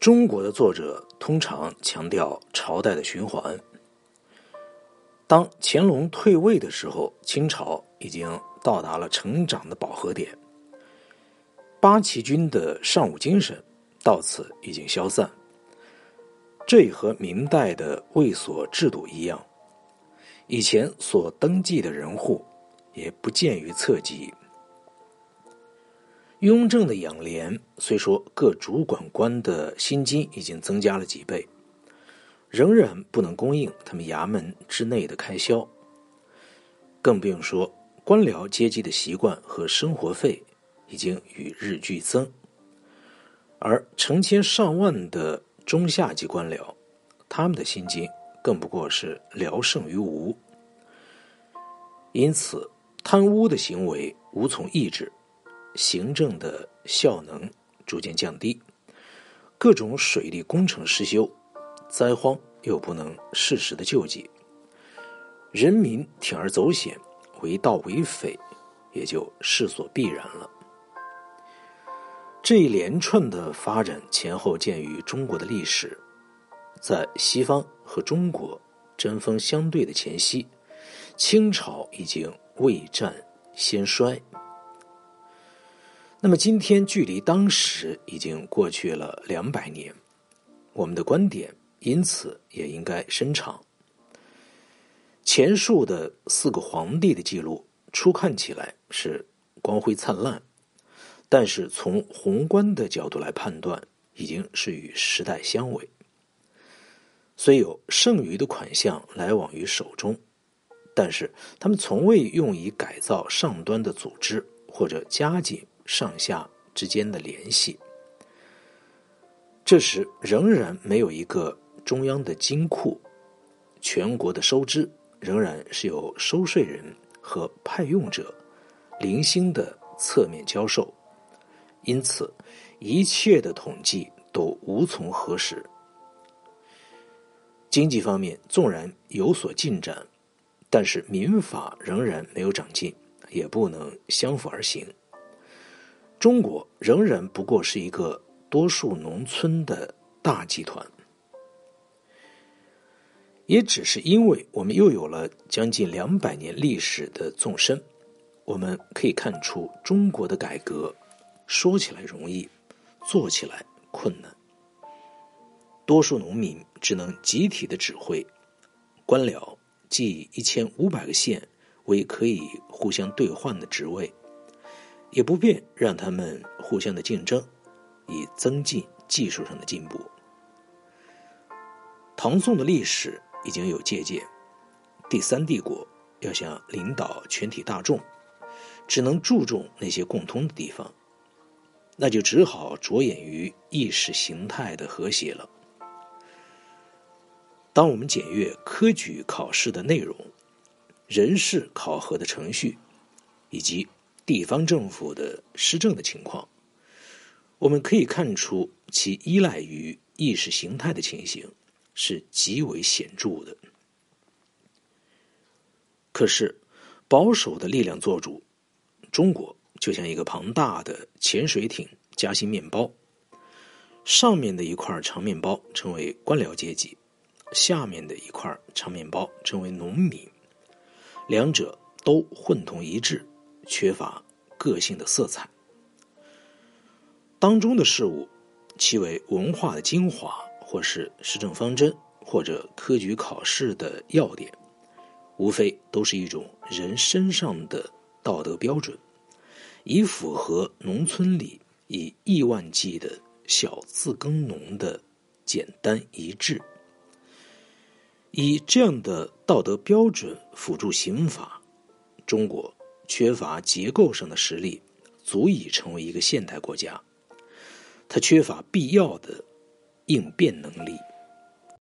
中国的作者通常强调朝代的循环。当乾隆退位的时候，清朝已经到达了成长的饱和点。八旗军的尚武精神到此已经消散。这也和明代的卫所制度一样，以前所登记的人户也不见于册籍。雍正的养廉，虽说各主管官的薪金已经增加了几倍，仍然不能供应他们衙门之内的开销。更不用说官僚阶级的习惯和生活费已经与日俱增，而成千上万的中下级官僚，他们的薪金更不过是聊胜于无。因此，贪污的行为无从抑制。行政的效能逐渐降低，各种水利工程失修，灾荒又不能适时的救济，人民铤而走险，为盗为匪，也就势所必然了。这一连串的发展前后见于中国的历史，在西方和中国针锋相对的前夕，清朝已经未战先衰。那么今天距离当时已经过去了两百年，我们的观点因此也应该伸长。前述的四个皇帝的记录，初看起来是光辉灿烂，但是从宏观的角度来判断，已经是与时代相违。虽有剩余的款项来往于手中，但是他们从未用以改造上端的组织或者加紧。上下之间的联系，这时仍然没有一个中央的金库，全国的收支仍然是由收税人和派用者零星的侧面交售，因此一切的统计都无从核实。经济方面纵然有所进展，但是民法仍然没有长进，也不能相辅而行。中国仍然不过是一个多数农村的大集团，也只是因为我们又有了将近两百年历史的纵深，我们可以看出中国的改革说起来容易，做起来困难。多数农民只能集体的指挥，官僚即一千五百个县为可以互相兑换的职位。也不便让他们互相的竞争，以增进技术上的进步。唐宋的历史已经有借鉴，第三帝国要想领导全体大众，只能注重那些共通的地方，那就只好着眼于意识形态的和谐了。当我们检阅科举考试的内容、人事考核的程序，以及地方政府的施政的情况，我们可以看出其依赖于意识形态的情形是极为显著的。可是，保守的力量做主，中国就像一个庞大的潜水艇夹心面包，上面的一块长面包称为官僚阶级，下面的一块长面包称为农民，两者都混同一致。缺乏个性的色彩，当中的事物，其为文化的精华，或是施政方针，或者科举考试的要点，无非都是一种人身上的道德标准，以符合农村里以亿万计的小自耕农的简单一致。以这样的道德标准辅助刑法，中国。缺乏结构上的实力，足以成为一个现代国家。它缺乏必要的应变能力。